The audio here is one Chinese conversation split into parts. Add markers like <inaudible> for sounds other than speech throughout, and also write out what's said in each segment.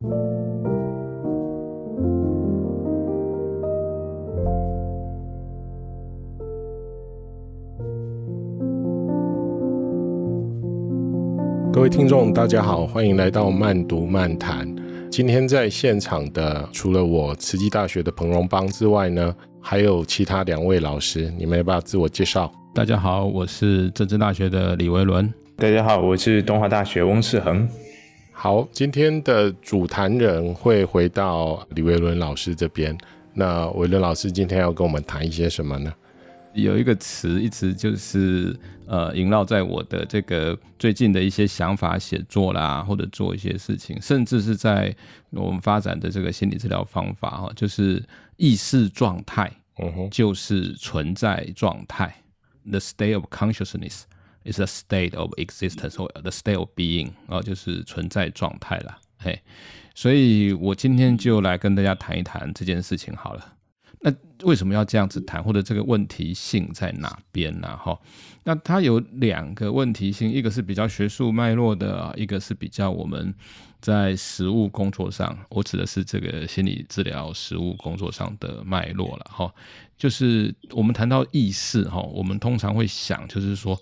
各位听众，大家好，欢迎来到慢读漫谈。今天在现场的除了我慈济大学的彭荣邦之外呢，还有其他两位老师，你们要不要自我介绍？大家好，我是政治大学的李维伦。大家好，我是东华大学翁世恒。好，今天的主谈人会回到李维伦老师这边。那维伦老师今天要跟我们谈一些什么呢？有一个词一直就是呃萦绕在我的这个最近的一些想法、写作啦，或者做一些事情，甚至是在我们发展的这个心理治疗方法哈，就是意识状态，嗯哼，就是存在状态。The state of consciousness is a state of existence or the state of being 啊，就是存在状态啦。嘿，所以我今天就来跟大家谈一谈这件事情好了。那为什么要这样子谈，或者这个问题性在哪边呢？哈，那它有两个问题性，一个是比较学术脉络的，一个是比较我们在实务工作上，我指的是这个心理治疗实务工作上的脉络了。哈，就是我们谈到意识，哈，我们通常会想，就是说，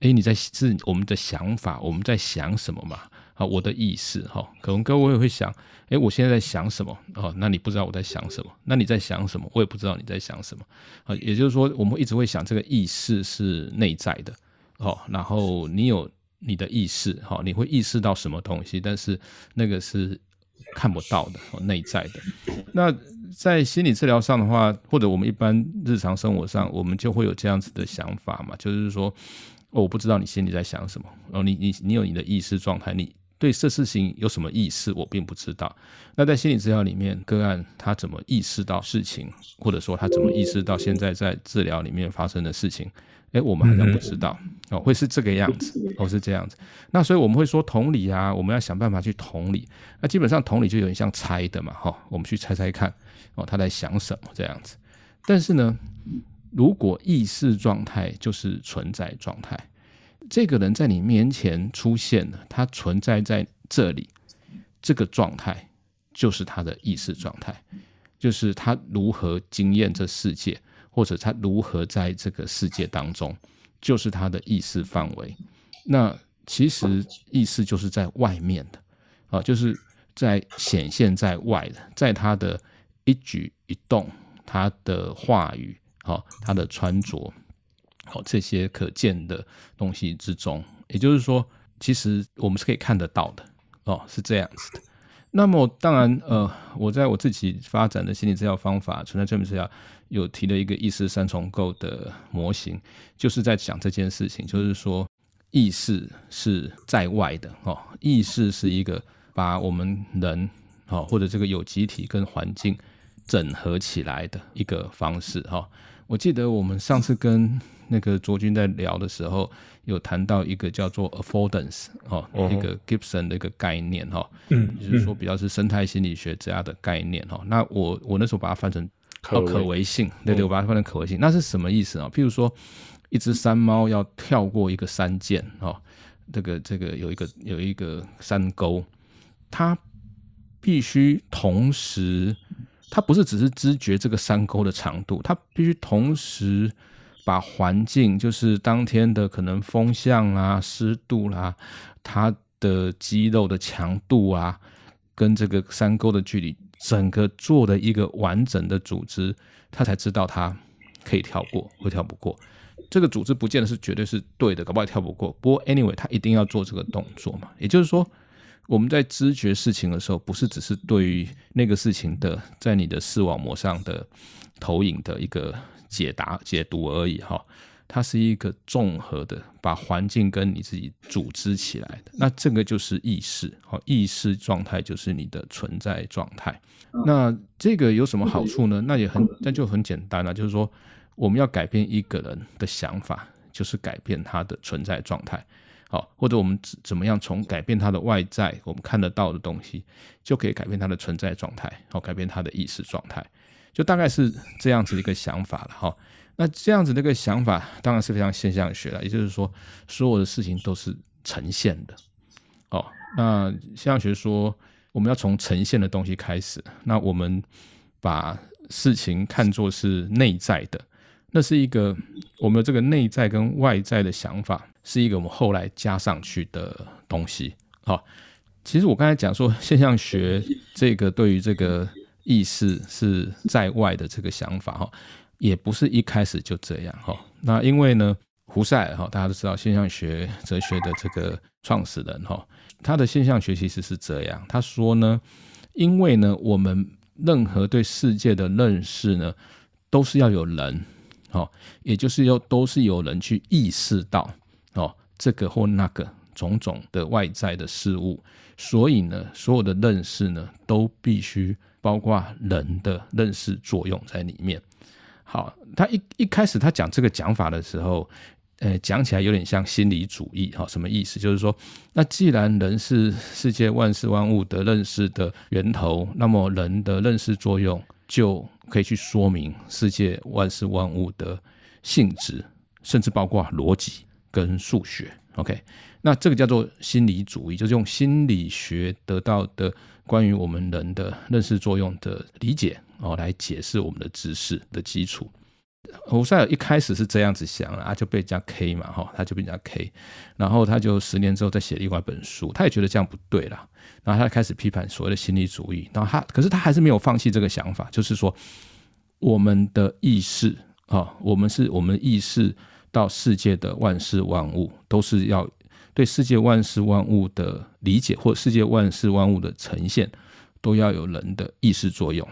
诶，你在是我们的想法，我们在想什么嘛？啊，我的意识哈，可能各位也会想，诶，我现在在想什么？哦，那你不知道我在想什么？那你在想什么？我也不知道你在想什么。啊，也就是说，我们一直会想，这个意识是内在的，哦，然后你有你的意识，哈，你会意识到什么东西？但是那个是看不到的，内在的。那在心理治疗上的话，或者我们一般日常生活上，我们就会有这样子的想法嘛，就是说，哦，我不知道你心里在想什么，哦，你你你有你的意识状态，你。对这事情有什么意识，我并不知道。那在心理治疗里面，个案他怎么意识到事情，或者说他怎么意识到现在在治疗里面发生的事情？哎，我们好像不知道哦，会是这个样子，哦，是这样子。那所以我们会说同理啊，我们要想办法去同理。那基本上同理就有点像猜的嘛，哈，我们去猜猜看，哦，他在想什么这样子。但是呢，如果意识状态就是存在状态。这个人在你面前出现了，他存在在这里，这个状态就是他的意识状态，就是他如何经验这世界，或者他如何在这个世界当中，就是他的意识范围。那其实意识就是在外面的啊，就是在显现在外的，在他的一举一动，他的话语，啊，他的穿着。哦，这些可见的东西之中，也就是说，其实我们是可以看得到的哦，是这样子的。那么，当然，呃，我在我自己发展的心理治疗方法，存在证明治疗，有提了一个意识三重构的模型，就是在讲这件事情，就是说，意识是在外的哦，意识是一个把我们人哦，或者这个有机体跟环境整合起来的一个方式哈。我记得我们上次跟那个卓君在聊的时候，有谈到一个叫做 affordance 哦，一个 Gibson 的一个概念哈，嗯，就是说比较是生态心理学这样的概念哈。那我我那时候把它翻成可可为性，对对，我把它翻成可为性，那是什么意思啊？譬如说，一只山猫要跳过一个山涧哦，这个这个有一个有一个山沟，它必须同时，它不是只是知觉这个山沟的长度，它必须同时。把环境，就是当天的可能风向啊、湿度啦、啊，它的肌肉的强度啊，跟这个山沟的距离，整个做的一个完整的组织，他才知道他可以跳过，或跳不过。这个组织不见得是绝对是对的，搞不好跳不过。不过 anyway，他一定要做这个动作嘛。也就是说，我们在知觉事情的时候，不是只是对于那个事情的在你的视网膜上的投影的一个。解答解读而已哈，它是一个综合的，把环境跟你自己组织起来的。那这个就是意识，好，意识状态就是你的存在状态。那这个有什么好处呢？那也很，那就很简单了，就是说我们要改变一个人的想法，就是改变他的存在状态，好，或者我们怎怎么样从改变它的外在，我们看得到的东西，就可以改变它的存在状态，好，改变它的意识状态。就大概是这样子的一个想法了哈，那这样子的一个想法当然是非常现象学了，也就是说，所有的事情都是呈现的哦。那现象学说，我们要从呈现的东西开始。那我们把事情看作是内在的，那是一个我们这个内在跟外在的想法，是一个我们后来加上去的东西。好，其实我刚才讲说现象学这个对于这个意识是在外的这个想法哈，也不是一开始就这样哈。那因为呢，胡塞尔哈，大家都知道现象学哲学的这个创始人哈，他的现象学其实是这样，他说呢，因为呢，我们任何对世界的认识呢，都是要有人，哦，也就是要都是有人去意识到哦，这个或那个种种的外在的事物，所以呢，所有的认识呢，都必须包括人的认识作用在里面。好，他一一开始他讲这个讲法的时候。呃，讲起来有点像心理主义，哈，什么意思？就是说，那既然人是世界万事万物的认识的源头，那么人的认识作用就可以去说明世界万事万物的性质，甚至包括逻辑跟数学。OK，那这个叫做心理主义，就是用心理学得到的关于我们人的认识作用的理解哦，来解释我们的知识的基础。胡塞尔一开始是这样子想啊，就被人家 K 嘛，哈，他就被人家 K，然后他就十年之后再写另外一本书，他也觉得这样不对了，然后他开始批判所谓的心理主义，然后他可是他还是没有放弃这个想法，就是说我们的意识啊，我们是我们意识到世界的万事万物都是要对世界万事万物的理解或世界万事万物的呈现都要有人的意识作用，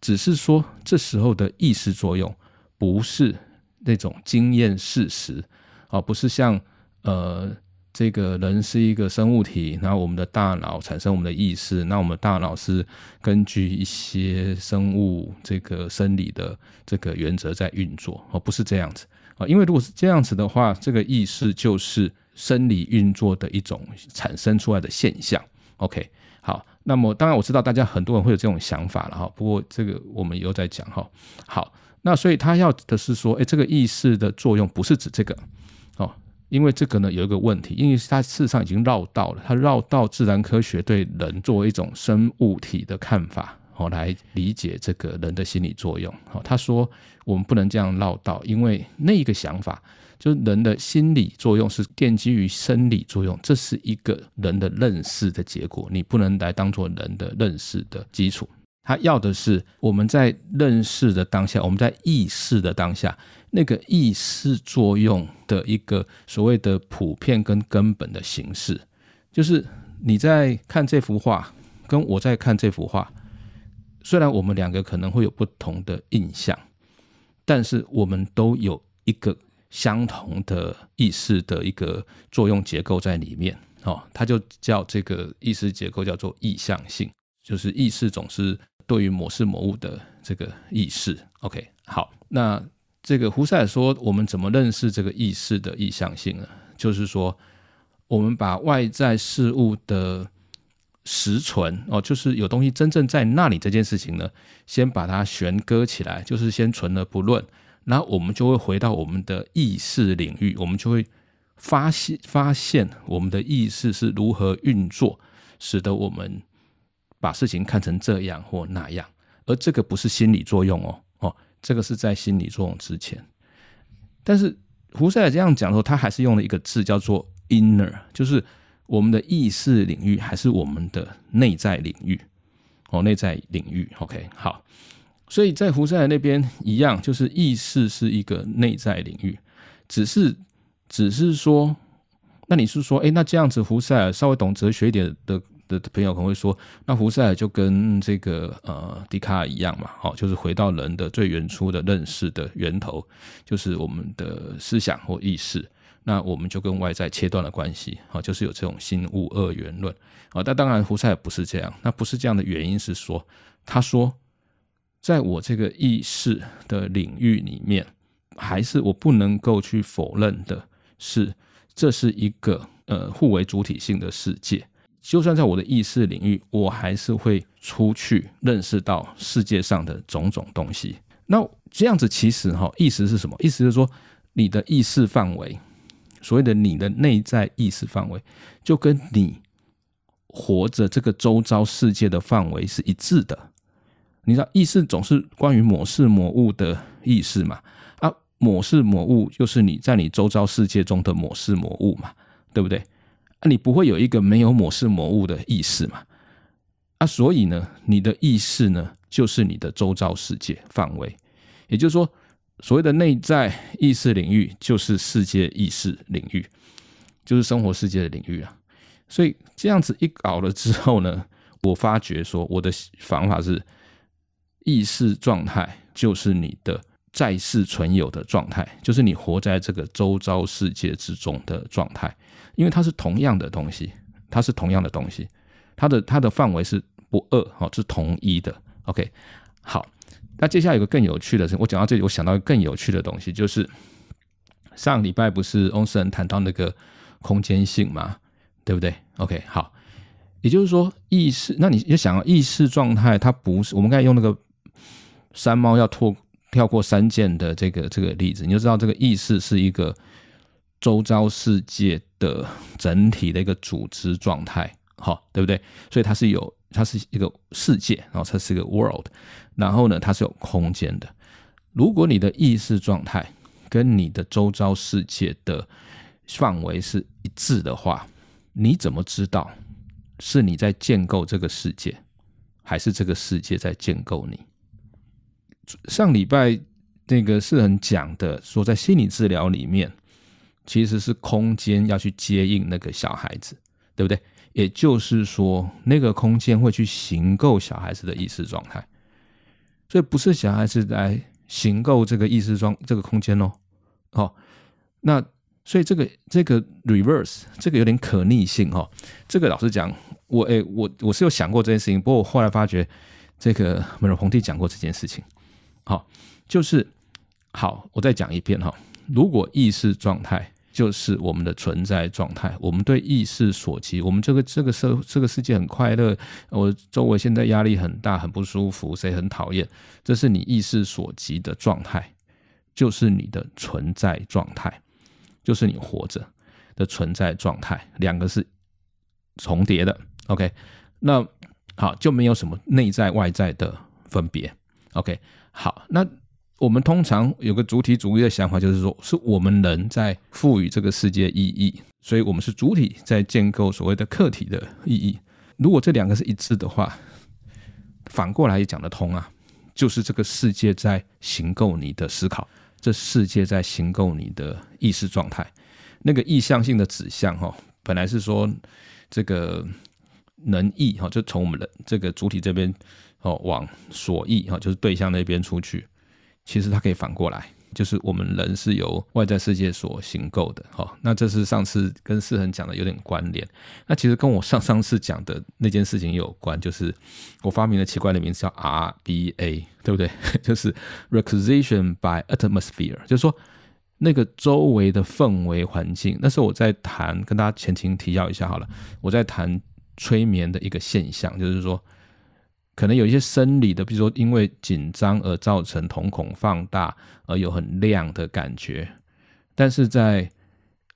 只是说这时候的意识作用。不是那种经验事实啊，不是像呃，这个人是一个生物体，然后我们的大脑产生我们的意识，那我们大脑是根据一些生物这个生理的这个原则在运作哦，不是这样子啊，因为如果是这样子的话，这个意识就是生理运作的一种产生出来的现象。OK，好，那么当然我知道大家很多人会有这种想法了哈，不过这个我们以后再讲哈，好。那所以他要的是说，哎，这个意识的作用不是指这个，哦，因为这个呢有一个问题，因为它事实上已经绕道了，它绕到自然科学对人作为一种生物体的看法，哦，来理解这个人的心理作用。哦，他说我们不能这样绕道，因为那一个想法就是人的心理作用是奠基于生理作用，这是一个人的认识的结果，你不能来当做人的认识的基础。他要的是我们在认识的当下，我们在意识的当下，那个意识作用的一个所谓的普遍跟根本的形式，就是你在看这幅画，跟我在看这幅画，虽然我们两个可能会有不同的印象，但是我们都有一个相同的意识的一个作用结构在里面。哦，它就叫这个意识结构叫做意向性，就是意识总是。对于某事某物的这个意识，OK，好，那这个胡塞尔说，我们怎么认识这个意识的意向性呢？就是说，我们把外在事物的实存哦，就是有东西真正在那里这件事情呢，先把它悬搁起来，就是先存而不论，然后我们就会回到我们的意识领域，我们就会发现发现我们的意识是如何运作，使得我们。把事情看成这样或那样，而这个不是心理作用哦，哦，这个是在心理作用之前。但是胡塞尔这样讲的时候，他还是用了一个字叫做 inner，就是我们的意识领域还是我们的内在领域哦，内在领域。OK，好，所以在胡塞尔那边一样，就是意识是一个内在领域，只是只是说，那你是说，哎，那这样子胡塞尔稍微懂哲学一点的。的朋友可能会说，那胡塞尔就跟这个呃笛卡尔一样嘛，好，就是回到人的最原初的认识的源头，就是我们的思想或意识，那我们就跟外在切断了关系，好，就是有这种心物二元论，啊，但当然胡塞尔不是这样，那不是这样的原因是说，他说，在我这个意识的领域里面，还是我不能够去否认的是，这是一个呃互为主体性的世界。就算在我的意识领域，我还是会出去认识到世界上的种种东西。那这样子其实哈，意思是什么？意思是说，你的意识范围，所谓的你的内在意识范围，就跟你活着这个周遭世界的范围是一致的。你知道意识总是关于某事某物的意识嘛？啊，某事某物就是你在你周遭世界中的某事某物嘛，对不对？啊，你不会有一个没有某事某物的意识嘛？啊，所以呢，你的意识呢，就是你的周遭世界范围。也就是说，所谓的内在意识领域，就是世界意识领域，就是生活世界的领域啊。所以这样子一搞了之后呢，我发觉说，我的方法是。意识状态就是你的在世存有的状态，就是你活在这个周遭世界之中的状态，因为它是同样的东西，它是同样的东西，它的它的范围是不二，好，是同一的。OK，好，那接下来有个更有趣的是，我讲到这里，我想到一个更有趣的东西，就是上礼拜不是翁士恒谈到那个空间性嘛，对不对？OK，好，也就是说意识，那你就想要意识状态，它不是我们刚才用那个。山猫要脱跳过三件的这个这个例子，你就知道这个意识是一个周遭世界的整体的一个组织状态，好，对不对？所以它是有，它是一个世界，然后它是一个 world，然后呢，它是有空间的。如果你的意识状态跟你的周遭世界的范围是一致的话，你怎么知道是你在建构这个世界，还是这个世界在建构你？上礼拜那个诗人讲的，说在心理治疗里面，其实是空间要去接应那个小孩子，对不对？也就是说，那个空间会去形构小孩子的意识状态，所以不是小孩子来形构这个意识状这个空间哦。好，那所以这个这个 reverse 这个有点可逆性哦。这个老实讲，我诶我我是有想过这件事情，不过我后来发觉，这个美容皇帝讲过这件事情。好，就是好，我再讲一遍哈。如果意识状态就是我们的存在状态，我们对意识所及，我们这个这个社这个世界很快乐，我周围现在压力很大，很不舒服，谁很讨厌，这是你意识所及的状态，就是你的存在状态，就是你活着的存在状态，两个是重叠的。OK，那好，就没有什么内在外在的分别。OK。好，那我们通常有个主体主义的想法，就是说是我们人在赋予这个世界意义，所以我们是主体在建构所谓的客体的意义。如果这两个是一致的话，反过来也讲得通啊，就是这个世界在形构你的思考，这世界在形构你的意识状态。那个意向性的指向哈，本来是说这个能意哈，就从我们的这个主体这边。哦，往所意哈，就是对象那边出去，其实它可以反过来，就是我们人是由外在世界所形构的。哈，那这是上次跟士恒讲的有点关联。那其实跟我上上次讲的那件事情有关，就是我发明了奇怪的名字叫 RBA，对不对？<laughs> 就是 Requisition by Atmosphere，就是说那个周围的氛围环境。那时候我在谈，跟大家前情提要一下好了，我在谈催眠的一个现象，就是说。可能有一些生理的，比如说因为紧张而造成瞳孔放大，而有很亮的感觉。但是在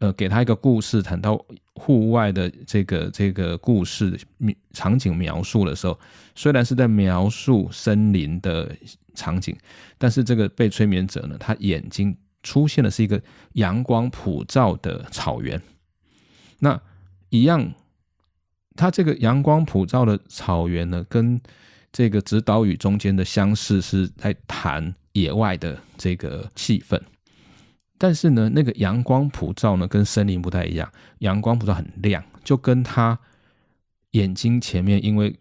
呃给他一个故事，谈到户外的这个这个故事场景描述的时候，虽然是在描述森林的场景，但是这个被催眠者呢，他眼睛出现的是一个阳光普照的草原。那一样，他这个阳光普照的草原呢，跟这个指导语中间的相似是在谈野外的这个气氛，但是呢，那个阳光普照呢跟森林不太一样，阳光普照很亮，就跟他眼睛前面因为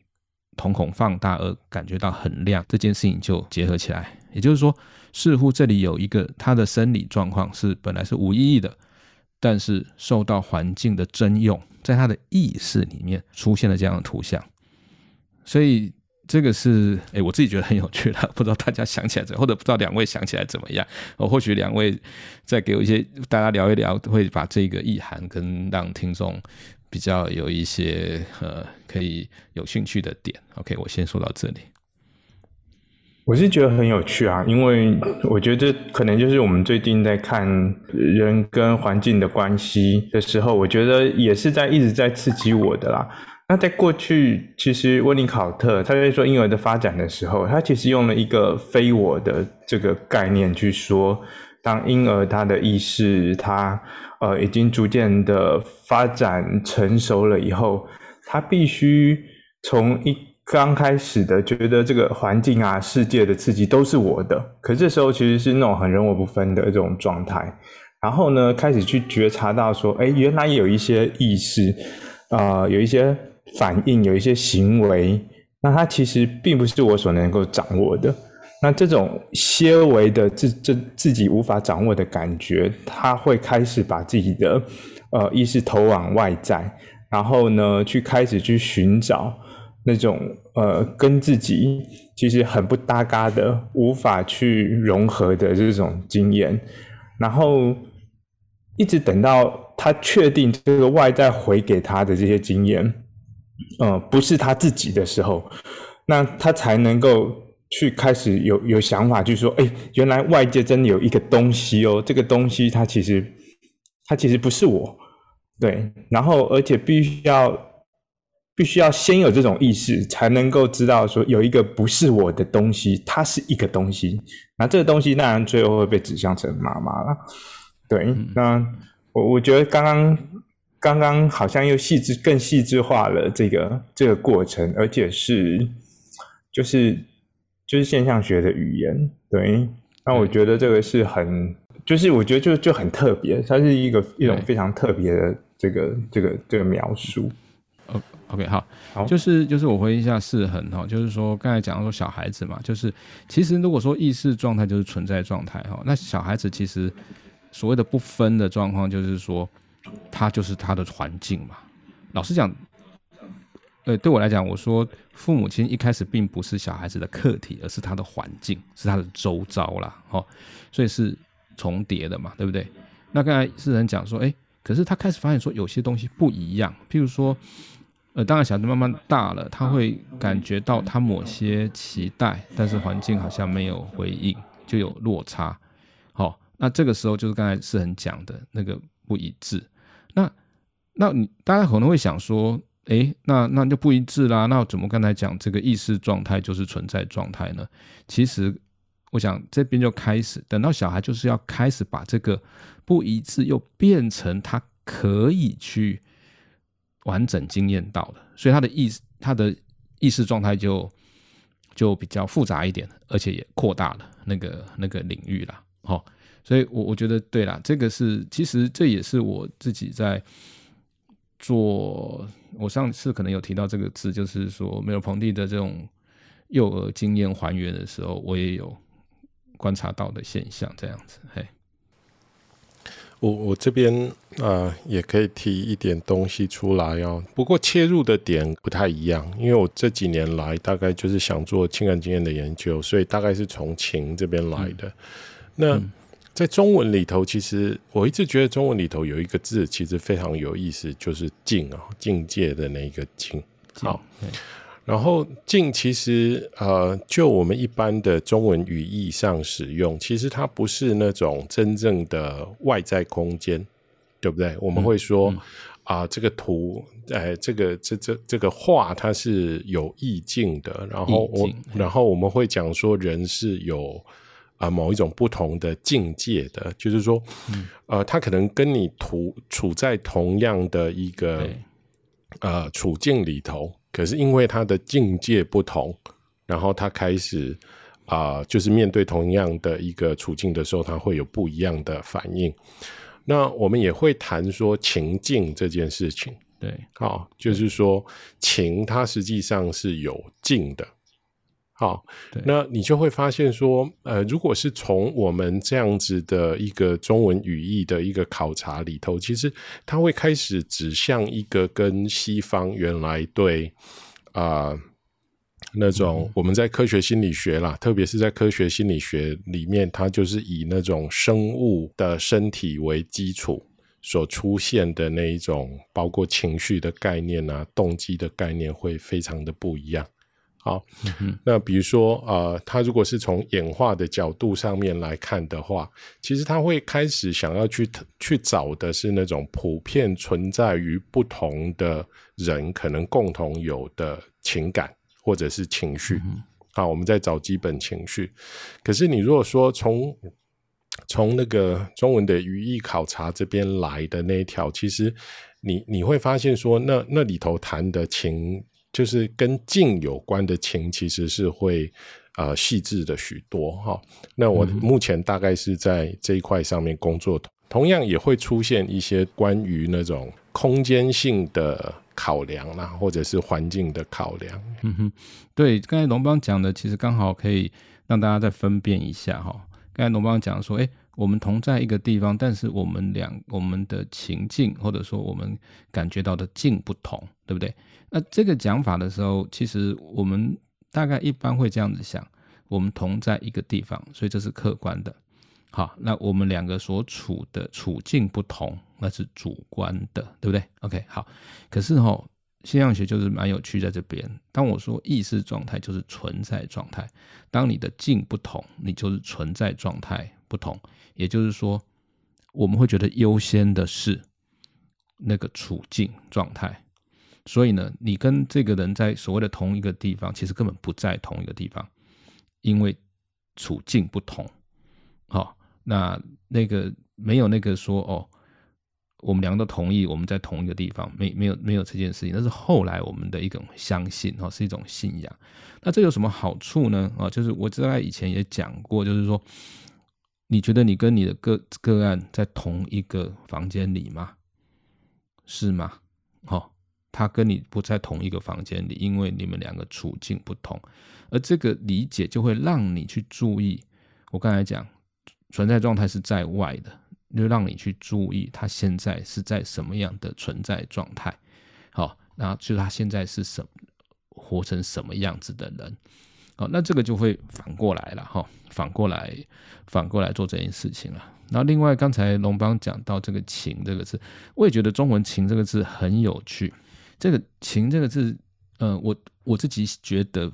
瞳孔放大而感觉到很亮这件事情就结合起来，也就是说，似乎这里有一个他的生理状况是本来是无意义的，但是受到环境的征用，在他的意识里面出现了这样的图像，所以。这个是诶，我自己觉得很有趣的，<laughs> 不知道大家想起来怎，或者不知道两位想起来怎么样？哦，或许两位再给我一些，大家聊一聊，会把这个意涵跟让听众比较有一些呃可以有兴趣的点。OK，我先说到这里。我是觉得很有趣啊，因为我觉得可能就是我们最近在看人跟环境的关系的时候，我觉得也是在一直在刺激我的啦。那在过去，其实温尼考特他在说婴儿的发展的时候，他其实用了一个非我的这个概念去说，当婴儿他的意识他呃已经逐渐的发展成熟了以后，他必须从一刚开始的觉得这个环境啊、世界的刺激都是我的，可这时候其实是那种很人我不分的这种状态，然后呢，开始去觉察到说，哎，原来有一些意识，啊、有一些。反应有一些行为，那它其实并不是我所能够掌握的。那这种些微的自自自己无法掌握的感觉，它会开始把自己的呃意识投往外在，然后呢，去开始去寻找那种呃跟自己其实很不搭嘎的、无法去融合的这种经验，然后一直等到他确定这个外在回给他的这些经验。呃，不是他自己的时候，那他才能够去开始有有想法，就是说，哎，原来外界真的有一个东西哦，这个东西它其实它其实不是我，对，然后而且必须要必须要先有这种意识，才能够知道说有一个不是我的东西，它是一个东西，那这个东西当然最后会被指向成妈妈了，对，那我我觉得刚刚。刚刚好像又细致、更细致化了这个这个过程，而且是就是就是现象学的语言，对。那我觉得这个是很，就是我觉得就就很特别，它是一个一种非常特别的这个这个这个描述。OK，好，好，就是就是我回应一下四恒哈，就是说刚才讲到说小孩子嘛，就是其实如果说意识状态就是存在状态哈，那小孩子其实所谓的不分的状况就是说。他就是他的环境嘛。老实讲，呃，对我来讲，我说父母亲一开始并不是小孩子的课题，而是他的环境，是他的周遭啦。哦，所以是重叠的嘛，对不对？那刚才世恒讲说，哎，可是他开始发现说有些东西不一样，譬如说，呃，当然小孩子慢慢大了，他会感觉到他某些期待，但是环境好像没有回应，就有落差。好，哦，那这个时候就是刚才世恒讲的那个不一致。那，你大家可能会想说，诶，那那就不一致啦。那怎么刚才讲这个意识状态就是存在状态呢？其实，我想这边就开始，等到小孩就是要开始把这个不一致又变成他可以去完整经验到的，所以他的意识，他的意识状态就就比较复杂一点，而且也扩大了那个那个领域了，好。所以，我我觉得对啦，这个是其实这也是我自己在做。我上次可能有提到这个字，就是说梅洛庞蒂的这种幼儿经验还原的时候，我也有观察到的现象，这样子。嘿，我我这边啊、呃、也可以提一点东西出来哦。不过切入的点不太一样，因为我这几年来大概就是想做情感经验的研究，所以大概是从情这边来的。嗯、那。嗯在中文里头，其实我一直觉得中文里头有一个字，其实非常有意思，就是“境”啊，境界的那个“境”。好，然后“境”其实呃，就我们一般的中文语义上使用，其实它不是那种真正的外在空间，对不对？我们会说啊、嗯嗯呃，这个图，哎，这个这这这个画，它是有意境的。然后我，然后我们会讲说，人是有。啊、呃，某一种不同的境界的，就是说，嗯、呃，他可能跟你处处在同样的一个呃处境里头，可是因为他的境界不同，然后他开始啊、呃，就是面对同样的一个处境的时候，他会有不一样的反应。那我们也会谈说情境这件事情，对，好、哦，就是说情它实际上是有境的。好，那你就会发现说，呃，如果是从我们这样子的一个中文语义的一个考察里头，其实它会开始指向一个跟西方原来对啊、呃、那种我们在科学心理学啦，特别是在科学心理学里面，它就是以那种生物的身体为基础所出现的那一种，包括情绪的概念啊、动机的概念，会非常的不一样。好，嗯、那比如说呃，他如果是从演化的角度上面来看的话，其实他会开始想要去去找的是那种普遍存在于不同的人可能共同有的情感或者是情绪。嗯、好，我们在找基本情绪。可是你如果说从从那个中文的语义考察这边来的那一条，其实你你会发现说那，那那里头谈的情，就是跟静有关的情，其实是会呃细致的许多哈。那我目前大概是在这一块上面工作，嗯、同样也会出现一些关于那种空间性的考量啦，或者是环境的考量。嗯哼，对，刚才龙邦讲的，其实刚好可以让大家再分辨一下哈。刚才龙邦讲说，哎，我们同在一个地方，但是我们两我们的情境或者说我们感觉到的境不同，对不对？那这个讲法的时候，其实我们大概一般会这样子想：我们同在一个地方，所以这是客观的。好，那我们两个所处的处境不同，那是主观的，对不对？OK，好。可是哈、哦。现象学就是蛮有趣，在这边。当我说意识状态，就是存在状态。当你的境不同，你就是存在状态不同。也就是说，我们会觉得优先的是那个处境状态。所以呢，你跟这个人在所谓的同一个地方，其实根本不在同一个地方，因为处境不同。好，那那个没有那个说哦。我们两个都同意，我们在同一个地方，没没有没有这件事情，那是后来我们的一种相信哦，是一种信仰。那这有什么好处呢？啊，就是我在以前也讲过，就是说，你觉得你跟你的个个案在同一个房间里吗？是吗？好，他跟你不在同一个房间里，因为你们两个处境不同，而这个理解就会让你去注意。我刚才讲，存在状态是在外的。就让你去注意他现在是在什么样的存在状态，好，那就是他现在是什活成什么样子的人，好，那这个就会反过来了哈，反过来反过来做这件事情了。然后另外刚才龙邦讲到这个“情”这个字，我也觉得中文“情”这个字很有趣。这个“情”这个字，呃，我我自己觉得。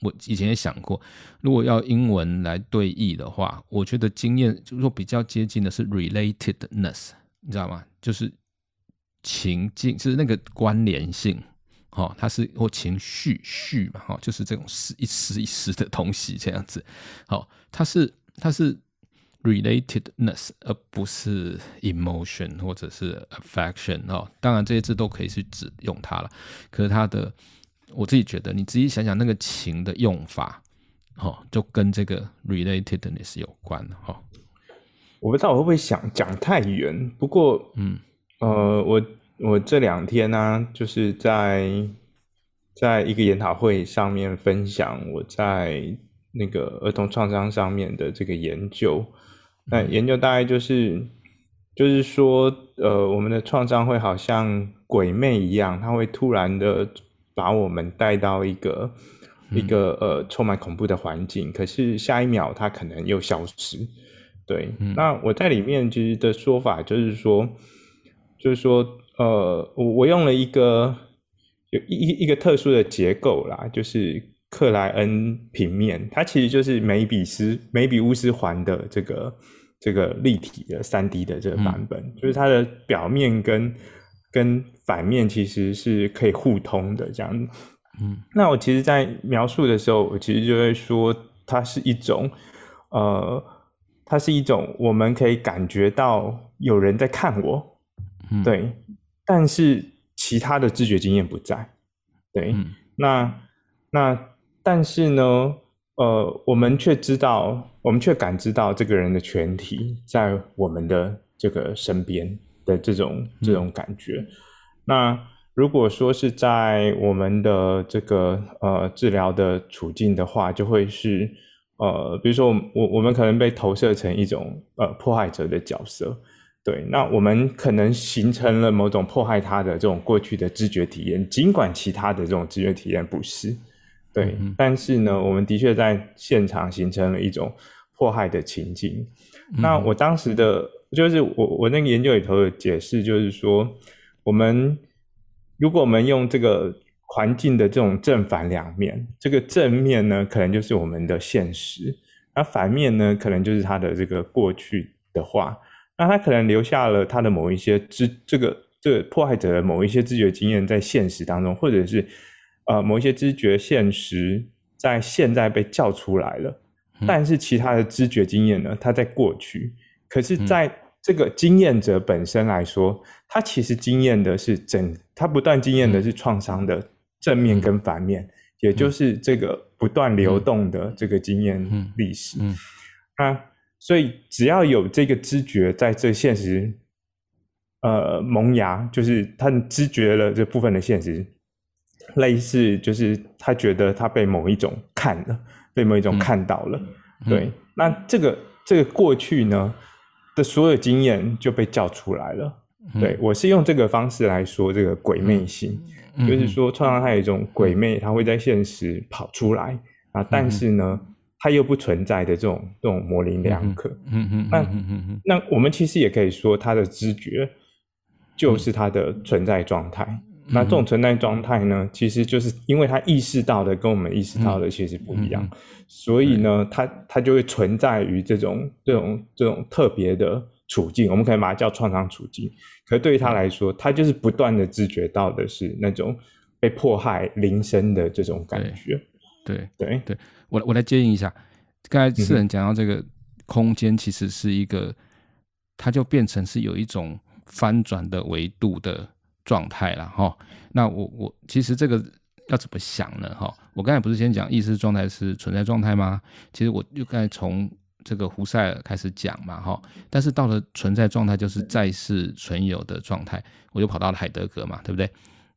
我以前也想过，如果要英文来对译的话，我觉得经验就是说比较接近的是 relatedness，你知道吗？就是情境，就是那个关联性，哦，它是或情绪绪嘛，哈，就是这种丝一丝一丝的东西这样子，好，它是它是 relatedness，而不是 emotion 或者是 affection 哦。当然这些字都可以去指用它了，可是它的。我自己觉得，你仔细想想那个情的用法，哦，就跟这个 relatedness 有关哈。我不知道我会不会想讲太远，不过，嗯，呃，我我这两天呢、啊，就是在在一个研讨会上面分享我在那个儿童创伤上面的这个研究。那研究大概就是就是说，呃，我们的创伤会好像鬼魅一样，它会突然的。把我们带到一个一个呃充满恐怖的环境，可是下一秒它可能又消失。对，那我在里面其实的说法就是说，就是说，呃，我我用了一个有一一个特殊的结构啦，就是克莱恩平面，它其实就是梅比斯梅比乌斯环的这个这个立体的三 D 的这个版本，就是它的表面跟。跟反面其实是可以互通的，这样。嗯，那我其实，在描述的时候，我其实就会说，它是一种，呃，它是一种我们可以感觉到有人在看我，嗯、对，但是其他的知觉经验不在，对。嗯、那那但是呢，呃，我们却知道，我们却感知到这个人的全体在我们的这个身边。的这种这种感觉，嗯、那如果说是在我们的这个呃治疗的处境的话，就会是呃，比如说我我我们可能被投射成一种呃迫害者的角色，对，那我们可能形成了某种迫害他的这种过去的知觉体验，尽管其他的这种知觉体验不是，对，嗯、但是呢，我们的确在现场形成了一种迫害的情境。嗯、那我当时的。就是我我那个研究里头的解释，就是说，我们如果我们用这个环境的这种正反两面。这个正面呢，可能就是我们的现实；那反面呢，可能就是他的这个过去的话。那他可能留下了他的某一些知这个这个迫害者的某一些知觉经验在现实当中，或者是呃某一些知觉现实在现在被叫出来了。但是其他的知觉经验呢，它在过去。可是，在这个经验者本身来说，他其实经验的是整，他不断经验的是创伤的正面跟反面，也就是这个不断流动的这个经验历史。那所以只要有这个知觉在这现实，呃，萌芽，就是他知觉了这部分的现实，类似就是他觉得他被某一种看了。被某一种看到了，嗯、对，那这个这个过去呢的所有经验就被叫出来了。嗯、对，我是用这个方式来说这个鬼魅性，嗯、就是说创伤它有一种鬼魅，它会在现实跑出来啊，但是呢，它又不存在的这种这种模棱两可。嗯嗯，那那我们其实也可以说，它的知觉就是它的存在状态。那这种存在状态呢，其实就是因为他意识到的跟我们意识到的其实不一样，嗯。嗯、所以呢，他他就会存在于这种这种这种特别的处境，我们可以把它叫创伤处境。可是对于他来说，他就是不断的自觉到的是那种被迫害临身的这种感觉。对对。对，对，我我来接应一下，刚才世人讲到这个空间，其实是一个，它就变成是有一种翻转的维度的。状态了哈，那我我其实这个要怎么想呢哈？我刚才不是先讲意识状态是存在状态吗？其实我又刚才从这个胡塞尔开始讲嘛哈，但是到了存在状态就是在世存有的状态，我就跑到了海德格嘛，对不对？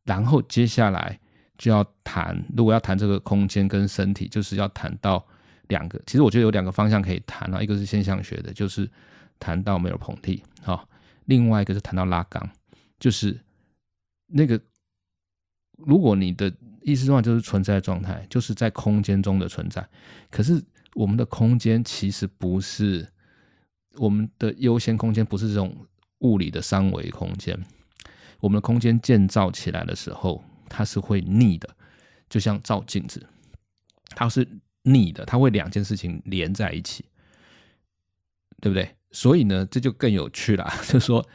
然后接下来就要谈，如果要谈这个空间跟身体，就是要谈到两个，其实我觉得有两个方向可以谈啊，一个是现象学的，就是谈到梅尔彭蒂哈，另外一个是谈到拉冈，就是。那个，如果你的意识状态就是存在状态，就是在空间中的存在。可是我们的空间其实不是我们的优先空间，不是这种物理的三维空间。我们的空间建造起来的时候，它是会逆的，就像照镜子，它是逆的，它会两件事情连在一起，对不对？所以呢，这就更有趣了，<laughs> 就是说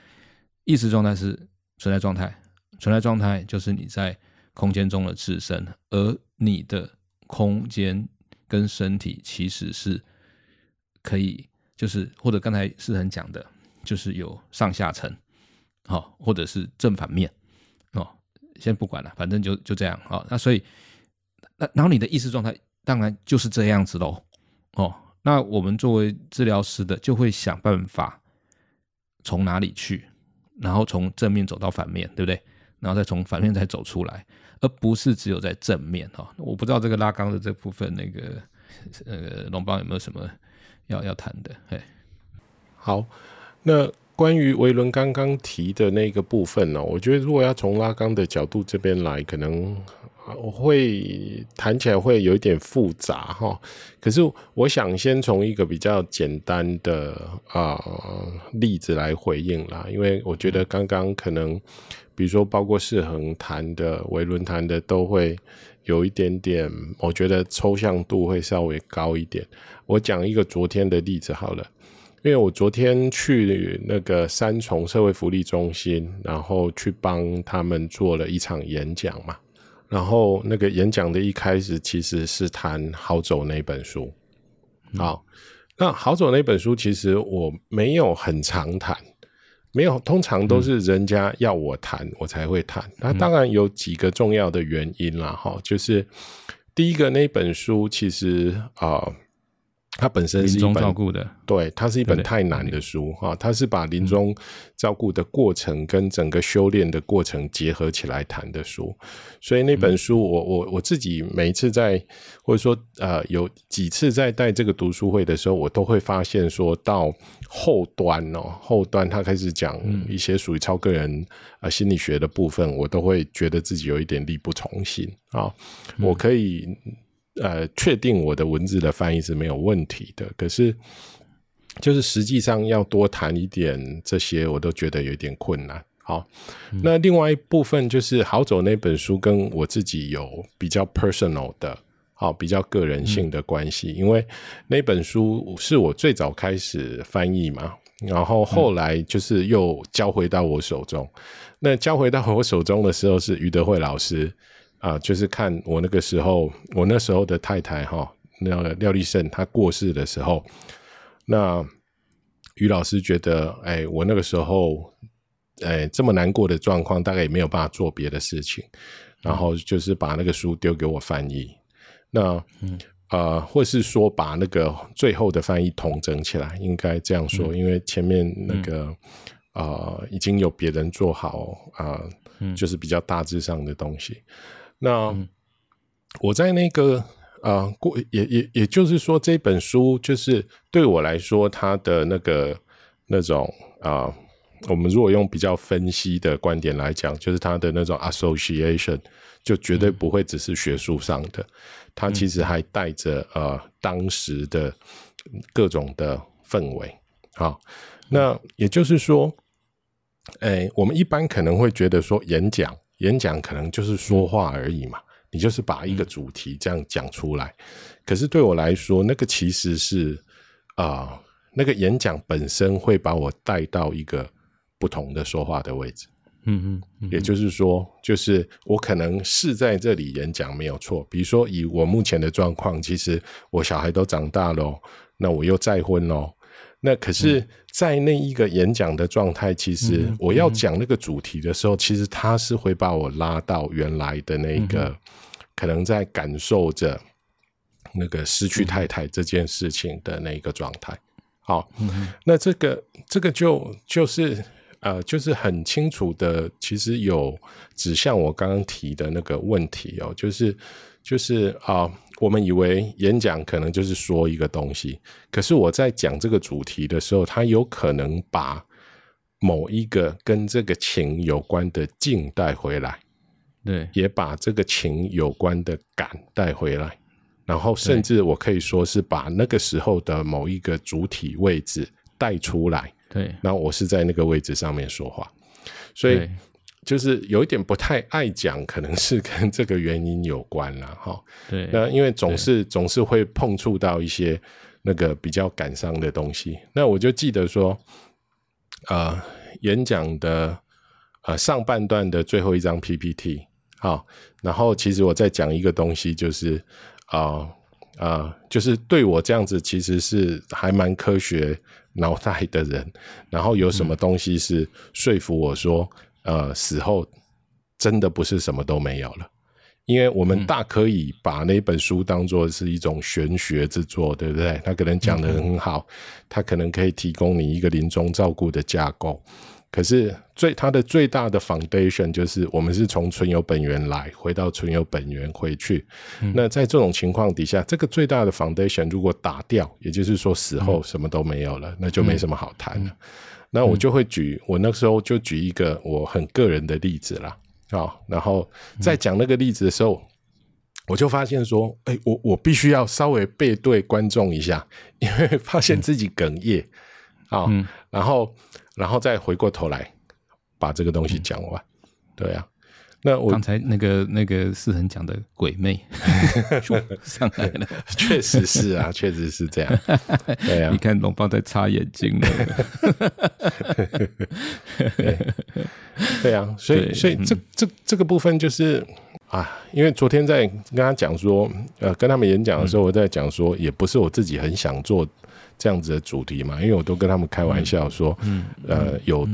意识状态是存在状态。存在状态就是你在空间中的自身，而你的空间跟身体其实是可以，就是或者刚才世恒讲的，就是有上下层，好，或者是正反面，哦，先不管了，反正就就这样，好，那所以那然后你的意识状态当然就是这样子喽，哦，那我们作为治疗师的就会想办法从哪里去，然后从正面走到反面，对不对？然后再从反面再走出来，而不是只有在正面哈。我不知道这个拉缸的这部分，那个呃，龙邦有没有什么要要谈的？嘿，好，那关于维伦刚刚提的那个部分呢，我觉得如果要从拉缸的角度这边来，可能我会谈起来会有一点复杂哈。可是我想先从一个比较简单的啊、例子来回应啦，因为我觉得刚刚可能。比如说，包括世恒谈的、维伦谈的，都会有一点点，我觉得抽象度会稍微高一点。我讲一个昨天的例子好了，因为我昨天去那个三重社会福利中心，然后去帮他们做了一场演讲嘛。然后那个演讲的一开始其实是谈《好走》那本书。好，那《好走》那本书其实我没有很常谈。没有，通常都是人家要我谈，我才会谈。那当然有几个重要的原因啦，哈，就是第一个那本书其实啊。呃它本身是一本照顾的，对，它是一本太难的书哈。它是把临终照顾的过程跟整个修炼的过程结合起来谈的书，所以那本书我我我自己每一次在或者说呃有几次在带这个读书会的时候，我都会发现说到后端哦，后端他开始讲一些属于超个人呃心理学的部分，我都会觉得自己有一点力不从心啊，我可以。呃，确定我的文字的翻译是没有问题的，可是就是实际上要多谈一点这些，我都觉得有点困难。好，那另外一部分就是《好走》那本书跟我自己有比较 personal 的，好，比较个人性的关系，因为那本书是我最早开始翻译嘛，然后后来就是又交回到我手中。那交回到我手中的时候是余德惠老师啊，就是看我那个时候，我那时候的太太哈，那个廖立胜他过世的时候，那于老师觉得，哎，我那个时候。哎，这么难过的状况，大概也没有办法做别的事情，然后就是把那个书丢给我翻译。那，嗯，呃，或是说把那个最后的翻译统整起来，应该这样说，嗯，因为前面那个，嗯，呃，已经有别人做好啊，呃，就是比较大致上的东西。那，嗯，我在那个啊过，也也也就是说，这本书就是对我来说，它的那个那种啊。呃我们如果用比较分析的观点来讲，就是它的那种 association，就绝对不会只是学术上的，嗯、它其实还带着呃当时的各种的氛围。好，那也就是说，哎，我们一般可能会觉得说演讲，演讲可能就是说话而已嘛，你就是把一个主题这样讲出来。可是对我来说，那个其实是啊、呃，那个演讲本身会把我带到一个。不同的说话的位置，嗯嗯，也就是说，就是我可能是在这里演讲没有错。比如说，以我目前的状况，其实我小孩都长大了，那我又再婚了。那可是，在那一个演讲的状态，其实我要讲那个主题的时候，其实他是会把我拉到原来的那个，可能在感受着那个失去太太这件事情的那一个状态。好，那这个这个就就是。呃，就是很清楚的，其实有指向我刚刚提的那个问题哦，就是就是啊、呃，我们以为演讲可能就是说一个东西，可是我在讲这个主题的时候，它有可能把某一个跟这个情有关的境带回来，对，也把这个情有关的感带回来，然后甚至我可以说是把那个时候的某一个主体位置带出来。对，那我是在那个位置上面说话，所以就是有一点不太爱讲，可能是跟这个原因有关了哈。对，那因为总是总是会碰触到一些那个比较感伤的东西。那我就记得说，呃，演讲的呃上半段的最后一张 PPT，好，然后其实我在讲一个东西，就是啊啊、呃呃，就是对我这样子其实是还蛮科学。脑袋的人，然后有什么东西是说服我说，嗯、呃，死后真的不是什么都没有了？因为我们大可以把那本书当做是一种玄学之作，对不对？他可能讲得很好，他可能可以提供你一个临终照顾的架构。可是最它的最大的 foundation 就是我们是从存有本源来，回到存有本源回去。嗯、那在这种情况底下，这个最大的 foundation 如果打掉，也就是说死后什么都没有了，嗯、那就没什么好谈了。嗯、那我就会举我那时候就举一个我很个人的例子啦。好，然后在讲那个例子的时候，嗯、我就发现说，哎、欸，我我必须要稍微背对观众一下，<laughs> 因为发现自己哽咽啊，嗯、然后。然后再回过头来把这个东西讲完，嗯、对啊。那我刚才那个那个思恒讲的鬼魅 <laughs> 上来了，确实是啊，确实是这样。<laughs> 对啊，你看龙邦在擦眼睛了。对，对啊，所以所以这这这个部分就是啊，因为昨天在跟他讲说，呃，跟他们演讲的时候，我在讲说，也不是我自己很想做。这样子的主题嘛，因为我都跟他们开玩笑说，嗯嗯、呃，有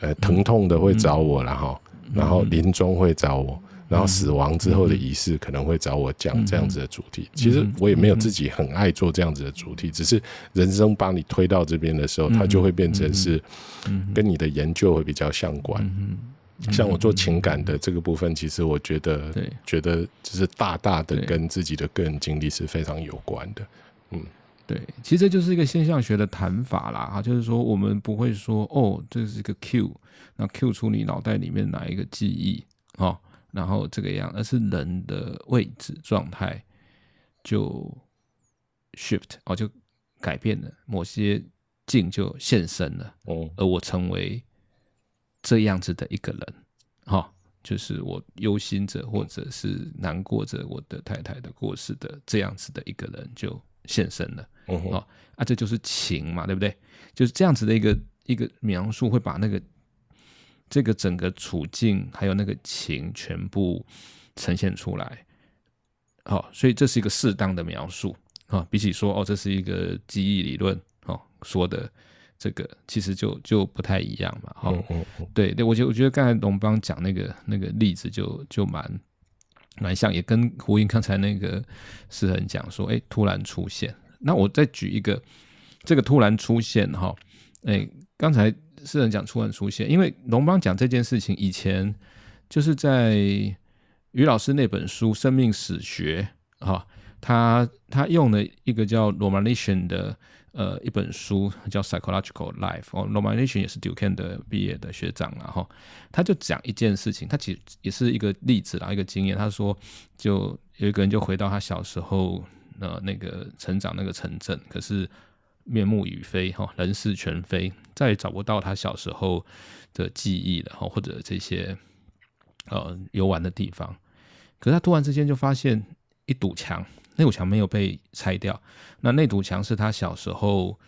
呃疼痛的会找我然后、嗯、然后临终会找我，嗯、然后死亡之后的仪式可能会找我讲这样子的主题。嗯、其实我也没有自己很爱做这样子的主题，嗯、只是人生把你推到这边的时候，嗯、它就会变成是跟你的研究会比较相关。像我做情感的这个部分，其实我觉得，对。觉得就是大大的跟自己的个人经历是非常有关的。嗯。对，其实这就是一个现象学的谈法啦，哈，就是说我们不会说哦，这是一个 Q，那 Q 出你脑袋里面哪一个记忆，哦，然后这个样，而是人的位置状态就 shift，哦，就改变了，某些境就现身了，哦，而我成为这样子的一个人，哈、哦，就是我忧心着或者是难过着我的太太的过世的这样子的一个人就现身了，哦，啊，这就是情嘛，对不对？就是这样子的一个一个描述，会把那个这个整个处境还有那个情全部呈现出来，好、哦，所以这是一个适当的描述啊、哦，比起说哦，这是一个记忆理论哦说的。这个其实就就不太一样嘛，哈、嗯嗯，对对，我觉得我觉得刚才龙邦讲那个那个例子就就蛮蛮像，也跟呼应刚才那个诗恒讲说，哎，突然出现。那我再举一个，这个突然出现哈，哎，刚才诗恒讲突然出现，因为龙邦讲这件事情以前就是在于老师那本书《生命史学》哈，他他用了一个叫 Romanishin 的。呃，一本书叫《Psychological Life》哦，Romanishin 也是 Duquesne 的毕业的学长，然后他就讲一件事情，他其实也是一个例子啦，一个经验。他说，就有一个人就回到他小时候呃那个成长那个城镇，可是面目已非哈，人事全非，再也找不到他小时候的记忆了哈，或者这些呃游玩的地方。可是他突然之间就发现一堵墙。那堵墙没有被拆掉，那那堵墙是他小时候，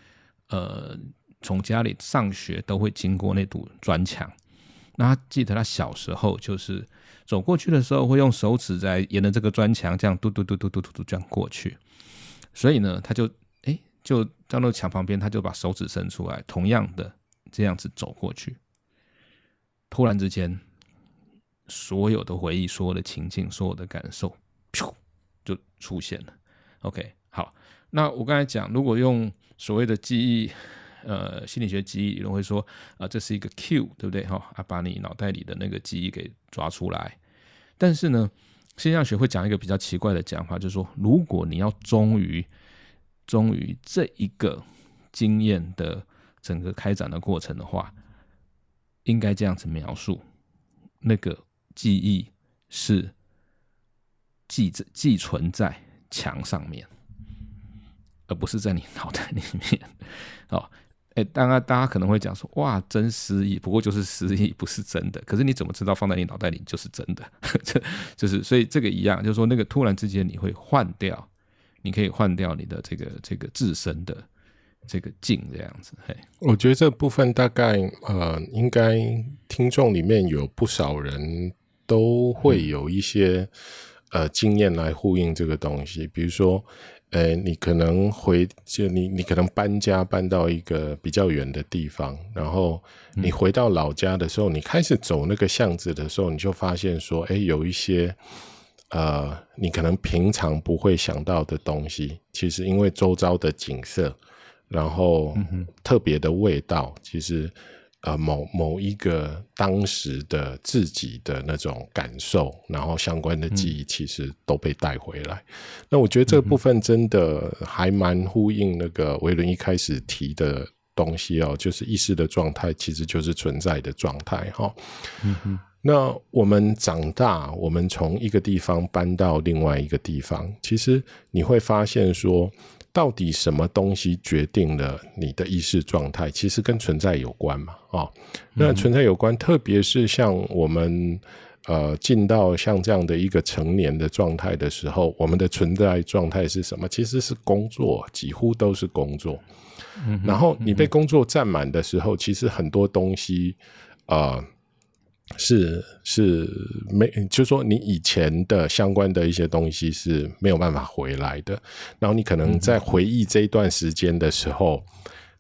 呃，从家里上学都会经过那堵砖墙。那他记得他小时候就是走过去的时候，会用手指在沿着这个砖墙这样嘟嘟嘟嘟嘟嘟嘟这样过去。所以呢，他就哎，就到那墙旁边，他就把手指伸出来，同样的这样子走过去。突然之间，所有的回忆、所有的情境、所有的感受，就出现了，OK，好，那我刚才讲，如果用所谓的记忆，呃，心理学记忆理论会说，啊、这是一个 Q，对不对？哈，啊，把你脑袋里的那个记忆给抓出来。但是呢，现象学会讲一个比较奇怪的讲法，就是说，如果你要忠于忠于这一个经验的整个开展的过程的话，应该这样子描述，那个记忆是。记着寄存在墙上面，而不是在你脑袋里面。哦，哎，当然，大家可能会讲说，哇，真失忆，不过就是失忆，不是真的。可是你怎么知道放在你脑袋里就是真的？<laughs> 这就是，所以这个一样，就是说，那个突然之间你会换掉，你可以换掉你的这个这个自身的这个境这样子。嘿，我觉得这部分大概呃，应该听众里面有不少人都会有一些。呃，经验来呼应这个东西，比如说，呃，你可能回就你你可能搬家搬到一个比较远的地方，然后你回到老家的时候，你开始走那个巷子的时候，你就发现说，哎，有一些呃，你可能平常不会想到的东西，其实因为周遭的景色，然后特别的味道，其实。呃，某某一个当时的自己的那种感受，然后相关的记忆，其实都被带回来。嗯。那我觉得这个部分真的还蛮呼应那个维伦一开始提的东西哦，就是意识的状态其实就是存在的状态哈。嗯哼。那我们长大，我们从一个地方搬到另外一个地方，其实你会发现说。到底什么东西决定了你的意识状态？其实跟存在有关嘛，啊、哦，那存在有关，特别是像我们呃进到像这样的一个成年的状态的时候，我们的存在状态是什么？其实是工作，几乎都是工作。嗯，然后你被工作占满的时候，其实很多东西啊。呃是是没，就是说你以前的相关的一些东西是没有办法回来的。然后你可能在回忆这一段时间的时候，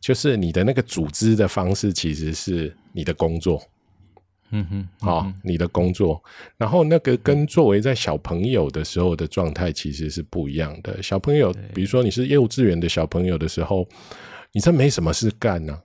就是你的那个组织的方式其实是你的工作，嗯哼，好，你的工作。然后那个跟作为在小朋友的时候的状态其实是不一样的。小朋友，比如说你是幼稚园的小朋友的时候，你这没什么事干呢。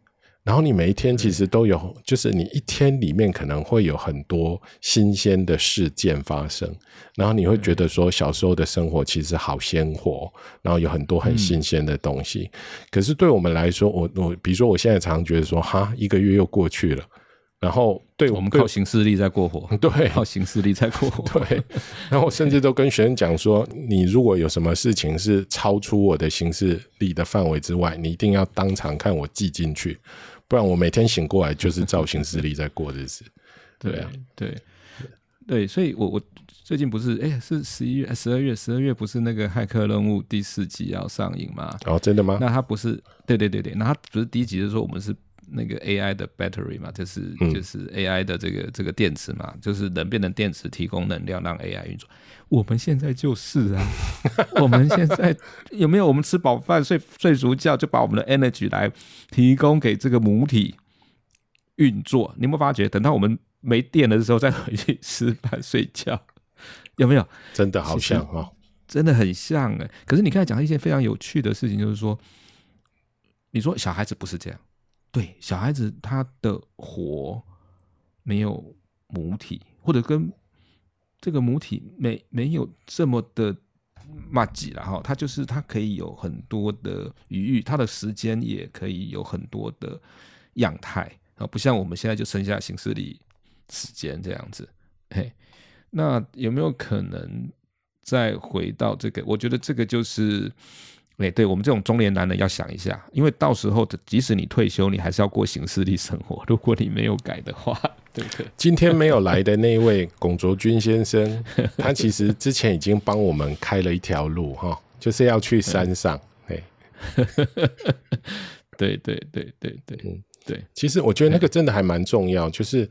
然后你每一天其实都有，就是你一天里面可能会有很多新鲜的事件发生，然后你会觉得说小时候的生活其实好鲜活，然后有很多很新鲜的东西。可是对我们来说，我我比如说我现在常常觉得说，哈，一个月又过去了，然后对我们靠行事力在过活，<laughs> 对，靠行事力在过活，<laughs> 对。然后我甚至都跟学生讲说，你如果有什么事情是超出我的行事力的范围之外，你一定要当场看我记进去。不然我每天醒过来就是造型师力在过日子。<laughs> 对啊，对对对，所以我我最近不是哎，是十一月、十二月、十二月不是那个《骇客任务》第四集要上映吗？哦，真的吗？那他不是？对对对对，那他不是第一集就是说我们是。那个 AI 的 battery 嘛，就是就是 AI 的这个、嗯、这个电池嘛，就是能变成电池提供能量让 AI 运作。我们现在就是啊，<laughs> 我们现在有没有？我们吃饱饭睡睡足觉，就把我们的 energy 来提供给这个母体运作。你有没有发觉？等到我们没电的时候再回去吃饭睡觉，有没有？真的好像哦，真的很像哎。可是你刚才讲一件非常有趣的事情，就是说，你说小孩子不是这样。对，小孩子他的活没有母体，或者跟这个母体没没有这么的麻吉了哈，他就是他可以有很多的余裕，他的时间也可以有很多的样态啊，不像我们现在就剩下行事历时间这样子。嘿，那有没有可能再回到这个？我觉得这个就是。哎，对我们这种中年男人要想一下，因为到时候即使你退休，你还是要过行事历生活。如果你没有改的话，对不对？今天没有来的那位龚卓军先生，他其实之前已经帮我们开了一条路哈，就是要去山上。哎，<laughs> 对对对对对，嗯，对。其实我觉得那个真的还蛮重要，就是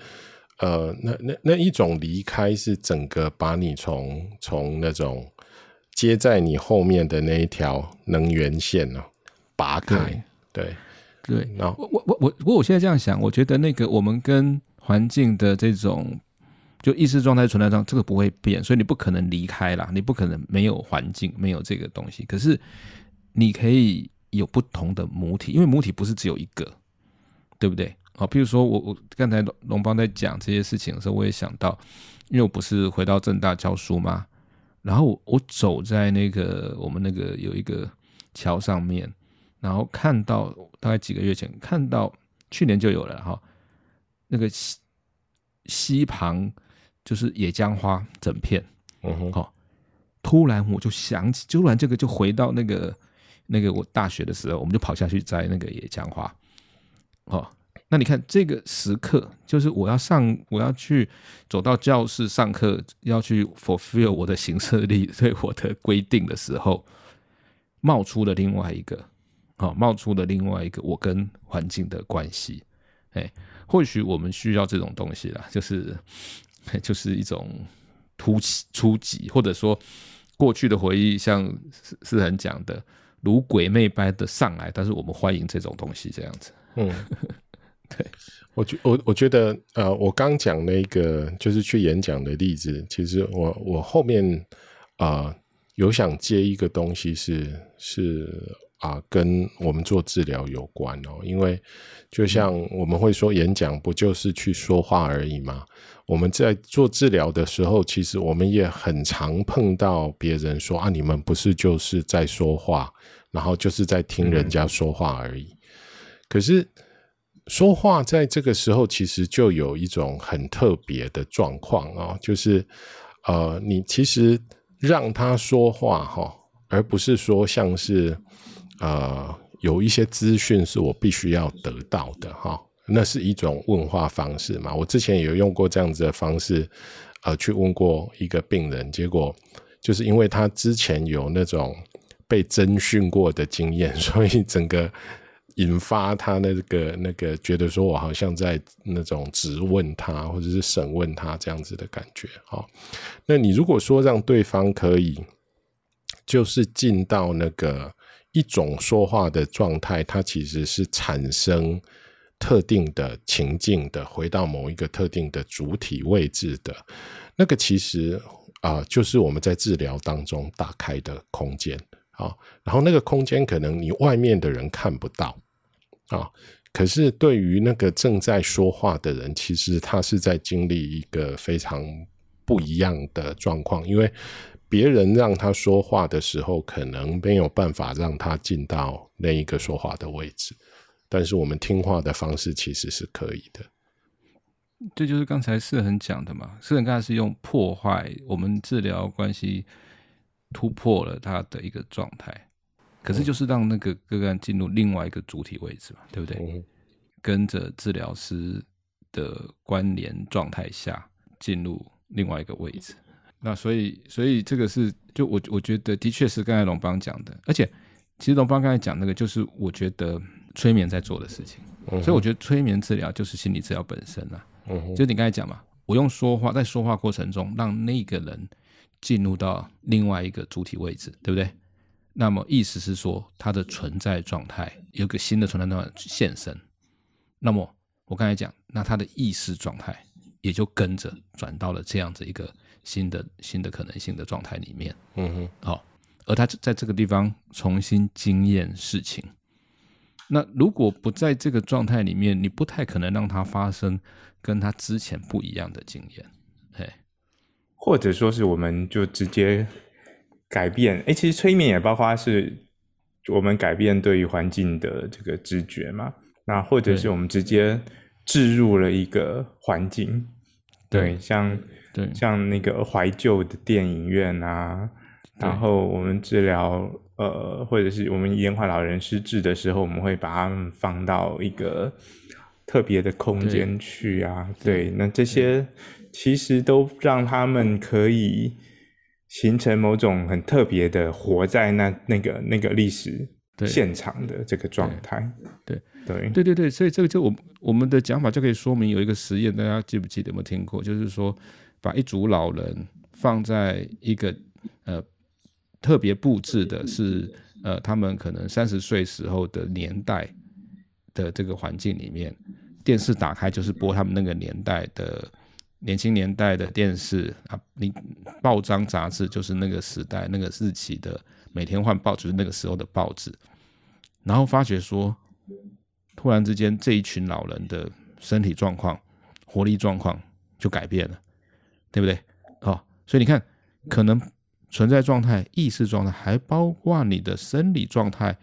呃，那那那一种离开是整个把你从从那种。接在你后面的那一条能源线呢，拔开，对对。然后我我我不过我现在这样想，我觉得那个我们跟环境的这种就意识状态存在上，这个不会变，所以你不可能离开啦，你不可能没有环境，没有这个东西。可是你可以有不同的母体，因为母体不是只有一个，对不对？好，譬如说我我刚才龙邦在讲这些事情的时候，我也想到，因为我不是回到正大教书吗？然后我走在那个我们那个有一个桥上面，然后看到大概几个月前看到去年就有了哈，那个溪溪旁就是野姜花整片，嗯哼，好，突然我就想起，突然这个就回到那个那个我大学的时候，我们就跑下去摘那个野姜花，哦。那你看这个时刻，就是我要上，我要去走到教室上课，要去 fulfill 我的行事历对我的规定的时候，冒出了另外一个，好，冒出了另外一个我跟环境的关系，哎，或许我们需要这种东西啦，就是 <laughs> 就是一种突起初级，或者说过去的回忆，像是很讲的，如鬼魅般的上来，但是我们欢迎这种东西，这样子，嗯。<laughs> 对，我觉我我觉得，呃，我刚讲那个就是去演讲的例子，其实我我后面啊、呃、有想接一个东西是是啊、呃、跟我们做治疗有关哦，因为就像我们会说演讲不就是去说话而已吗？我们在做治疗的时候，其实我们也很常碰到别人说啊，你们不是就是在说话，然后就是在听人家说话而已，可是。说话在这个时候其实就有一种很特别的状况啊，就是呃，你其实让他说话哈，而不是说像是呃有一些资讯是我必须要得到的哈，那是一种问话方式嘛。我之前有用过这样子的方式，呃，去问过一个病人，结果就是因为他之前有那种被侦讯过的经验，<laughs> 所以整个。引发他那个那个觉得说我好像在那种质问他或者是审问他这样子的感觉，好，那你如果说让对方可以就是进到那个一种说话的状态，它其实是产生特定的情境的，回到某一个特定的主体位置的，那个其实啊，就是我们在治疗当中打开的空间，好，然后那个空间可能你外面的人看不到。啊，可是对于那个正在说话的人，其实他是在经历一个非常不一样的状况，因为别人让他说话的时候，可能没有办法让他进到那一个说话的位置，但是我们听话的方式其实是可以的。这就是刚才士恒讲的嘛，士恒刚才是用破坏我们治疗关系，突破了他的一个状态。可是就是让那个个案进入另外一个主体位置嘛，对不对？跟着治疗师的关联状态下进入另外一个位置。那所以，所以这个是就我我觉得的确是刚才龙邦讲的，而且其实龙邦刚才讲那个就是我觉得催眠在做的事情。嗯、所以我觉得催眠治疗就是心理治疗本身啊。嗯，就你刚才讲嘛，我用说话在说话过程中让那个人进入到另外一个主体位置，对不对？那么意思是说它的存在状态有个新的存在状态现身。那么我刚才讲，那它的意识状态也就跟着转到了这样子一个。新的新的可能性的状态里面，嗯哼，好、哦，而他在这个地方重新经验事情，那如果不在这个状态里面，你不太可能让他发生跟他之前不一样的经验，嘿，或者说是我们就直接改变，哎，其实催眠也包括是我们改变对于环境的这个知觉嘛，那或者是我们直接置入了一个环境，对，对，像。对，像那个怀旧的电影院啊，然后我们治疗呃，或者是我们延缓老人失智的时候，我们会把他们放到一个特别的空间去啊。对，对，那这些其实都让他们可以形成某种很特别的活在那那个那个历史现场的这个状态。对对对对对，所以这个就我我们的讲法就可以说明有一个实验，大家记不记得？有没有听过？就是说。把一组老人放在一个呃特别布置的是呃他们可能三十岁时候的年代的这个环境里面，电视打开就是播他们那个年代的年轻年代的电视啊，你报章杂志就是那个时代那个日期的，每天换报纸就是那个时候的报纸，然后发觉说，突然之间这一群老人的身体状况、活力状况就改变了。对不对？哦，所以你看，可能存在状态、意识状态，还包括你的生理状态，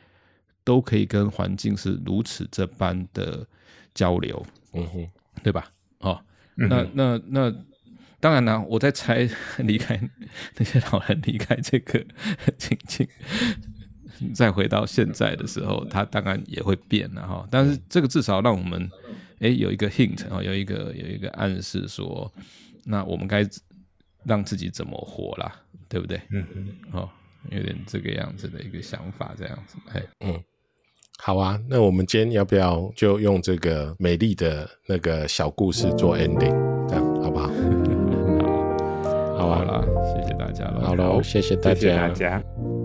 都可以跟环境是如此这般的交流，嗯哼，对吧？那那那，当然了，我在猜，离开那些老人离开这个情境，再回到现在的时候，他当然也会变了哈。但是这个至少让我们哎有一个 hint 啊，有一个有一个暗示说。那我们该让自己怎么活啦？对不对？嗯嗯，哦，有点这个样子的一个想法，这样子，哎，嗯，好啊。那我们今天要不要就用这个美丽的那个小故事做 ending？这样好不好？<laughs> 好，好啊，谢谢大家了。好喽，谢谢大家。谢谢大家。